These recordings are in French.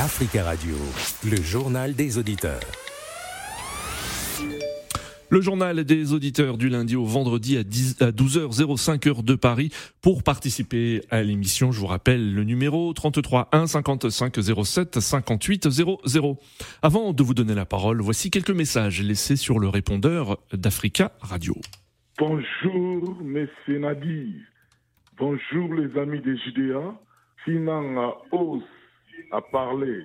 Africa Radio, le journal des auditeurs. Le journal des auditeurs du lundi au vendredi à, 12h05 heure de Paris. Pour participer à l'émission, je vous rappelle le numéro 33 1 55 07 58 00. Avant de vous donner la parole, voici quelques messages laissés sur le répondeur d'Africa Radio. Bonjour, messieurs Nadi. Bonjour, les amis des JDA. Sinan a parler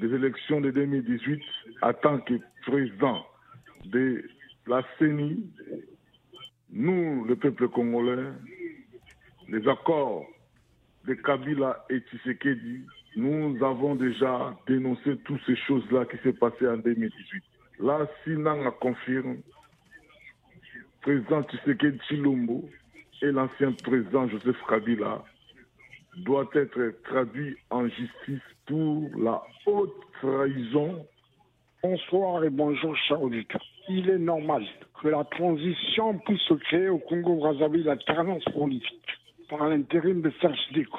des élections de 2018 en tant que président de la CENI, nous, le peuple congolais, les accords de Kabila et Tshisekedi, nous avons déjà dénoncé toutes ces choses-là qui s'est passées en 2018. Là, Sinan confirme, président Tshisekedi Chilombo et l'ancien président Joseph Kabila doit être traduit en justice pour la haute trahison. Bonsoir et bonjour, chers auditeurs il est normal que la transition puisse se créer au Congo-Brazzaville, la tendance politique, par l'intérim de Serge Déco.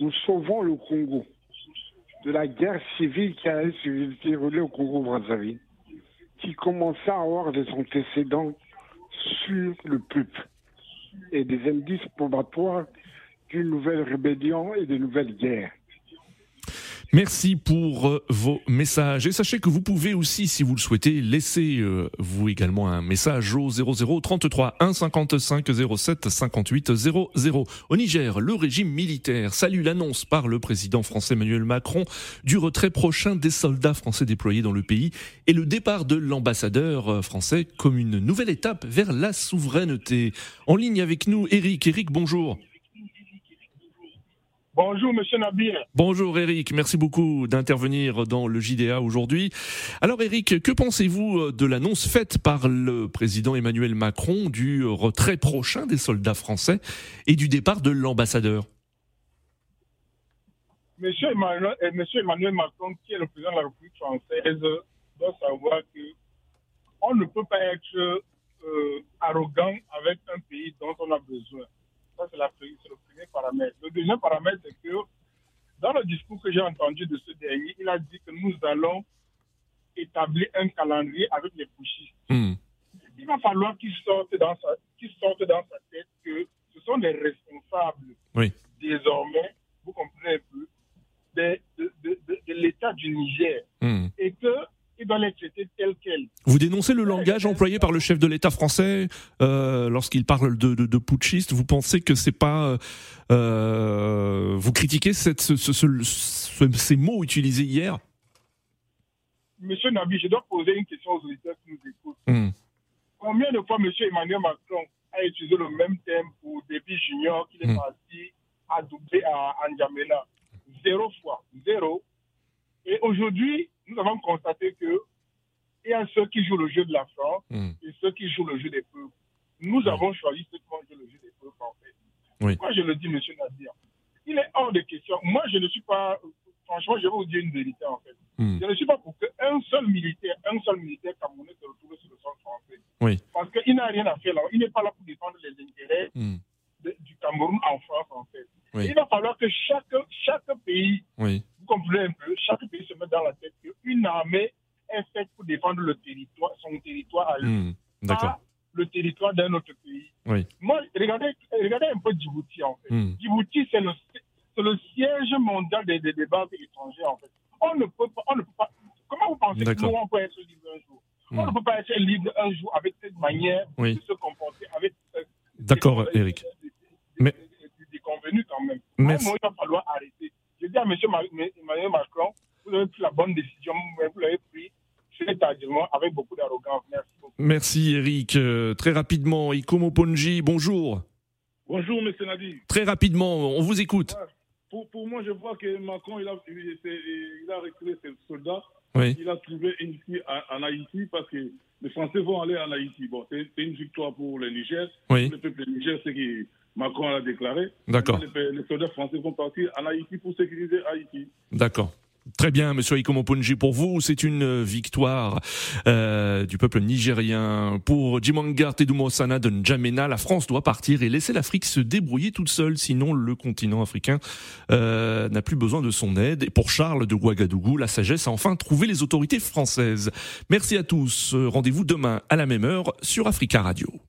Nous sauvons le Congo de la guerre civile qui a se dérouler au Congo-Brazzaville, qui commençait à avoir des antécédents sur le peuple et des indices probatoires d'une nouvelle rébellion et de nouvelles guerres. Merci pour euh, vos messages. Et sachez que vous pouvez aussi, si vous le souhaitez, laisser euh, vous également un message au 00 33 1 55 07 58 00. Au Niger, le régime militaire salue l'annonce par le président français Emmanuel Macron du retrait prochain des soldats français déployés dans le pays et le départ de l'ambassadeur euh, français comme une nouvelle étape vers la souveraineté. En ligne avec nous, Eric. Eric, bonjour. Bonjour, monsieur Nabil. Bonjour, Eric. Merci beaucoup d'intervenir dans le JDA aujourd'hui. Alors, Eric, que pensez-vous euh, de l'annonce faite par le président Emmanuel Macron du retrait prochain des soldats français et du départ de l'ambassadeur? Monsieur Emmanuel, euh, monsieur Emmanuel Macron, qui est le président de la République française, doit savoir que on ne peut pas être euh, arrogant avec un pays dont on a besoin. Ça, c'est le premier paramètre. Le deuxième paramètre, c'est que dans le discours que j'ai entendu de ce dernier, il a dit que nous allons établir un calendrier avec les pushistes. Hmm. Il va falloir qu'il sorte, dans sa, sorte dans sa tête que ce sont les responsables désormais, vous comprenez un peu, de, de, l'État du Niger. Hmm. Et que tel quel. Vous dénoncez le langage employé par le chef de l'État français euh, lorsqu'il parle de, de, putschiste. Vous pensez que c'est pas euh, vous critiquez cette, ces mots utilisés hier? Monsieur Nabi, je dois poser une question aux auditeurs qui nous écoutent. Hmm. Combien de fois Monsieur Emmanuel Macron a utilisé le même thème pour Déby Junior qu'il est hmm. parti à doubler à N'Djamena? Zéro fois, zéro. Et aujourd'hui, nous avons constaté que il y a ceux qui jouent le jeu de la France hmm. et ceux qui jouent le jeu des peuples. Nous avons choisi ceux qui vont jouer le jeu des peuples, en fait. Moi, je le dis, monsieur Nadir, il est hors de question. Moi, je ne suis pas. Franchement, je vais vous dire une vérité, en fait. Hmm. Je ne suis pas pour qu'un seul militaire, un seul militaire camerounais se retrouve sur le sol français. Oui. Parce qu'il n'a rien à faire là. Il n'est pas là pour défendre les intérêts hmm. du Cameroun en France, en fait. Il va falloir que chaque, chaque pays, vous comprenez un peu, chaque pays se mette dans la tête qu'une armée est faite pour défendre le territoire, son territoire à lui. Hmm, pas le territoire d'un autre pays. Oui. Moi, regardez, regardez un peu Djibouti, en fait. Hmm. Djibouti, c'est le, le, siège mondial des, des, débats étrangers, en fait. On ne peut pas, on ne peut pas comment vous pensez que nous, on peut être libre un jour? On ne hmm. peut pas être libre un jour avec cette manière de se comporter, avec... Euh, D'accord, Eric. Mais convenu quand même. Merci. il va falloir arrêter. Je dis à M. Emmanuel Macron, vous avez pris la bonne décision, vous l'avez pris avec beaucoup d'arrogance. Merci beaucoup. Merci Eric. Euh, très rapidement, Ikomo Ponji, bonjour. Bonjour M. Nadi. Très rapidement, on vous écoute. Pour, pour, moi, je vois que Macron, il a, il, a recruté ses soldats. Oui. Il a trouvé une fille en Haïti parce que les Français vont aller en Haïti. Bon, c'est une victoire pour le Niger. Oui. le peuple Niger, c'est qui Macron a déclaré. D'accord. Les, soldats français vont partir en Haïti pour sécuriser Haïti. D'accord. Très bien, Monsieur Ikomoponji, pour vous, c'est une victoire euh, du peuple nigérien. Pour Jimanga Tedumosana de N'Djamena, la France doit partir et laisser l'Afrique se débrouiller toute seule, sinon le continent africain euh, n'a plus besoin de son aide. Et pour Charles de Ouagadougou, la sagesse a enfin trouvé les autorités françaises. Merci à tous. Rendez-vous demain à la même heure sur Africa Radio.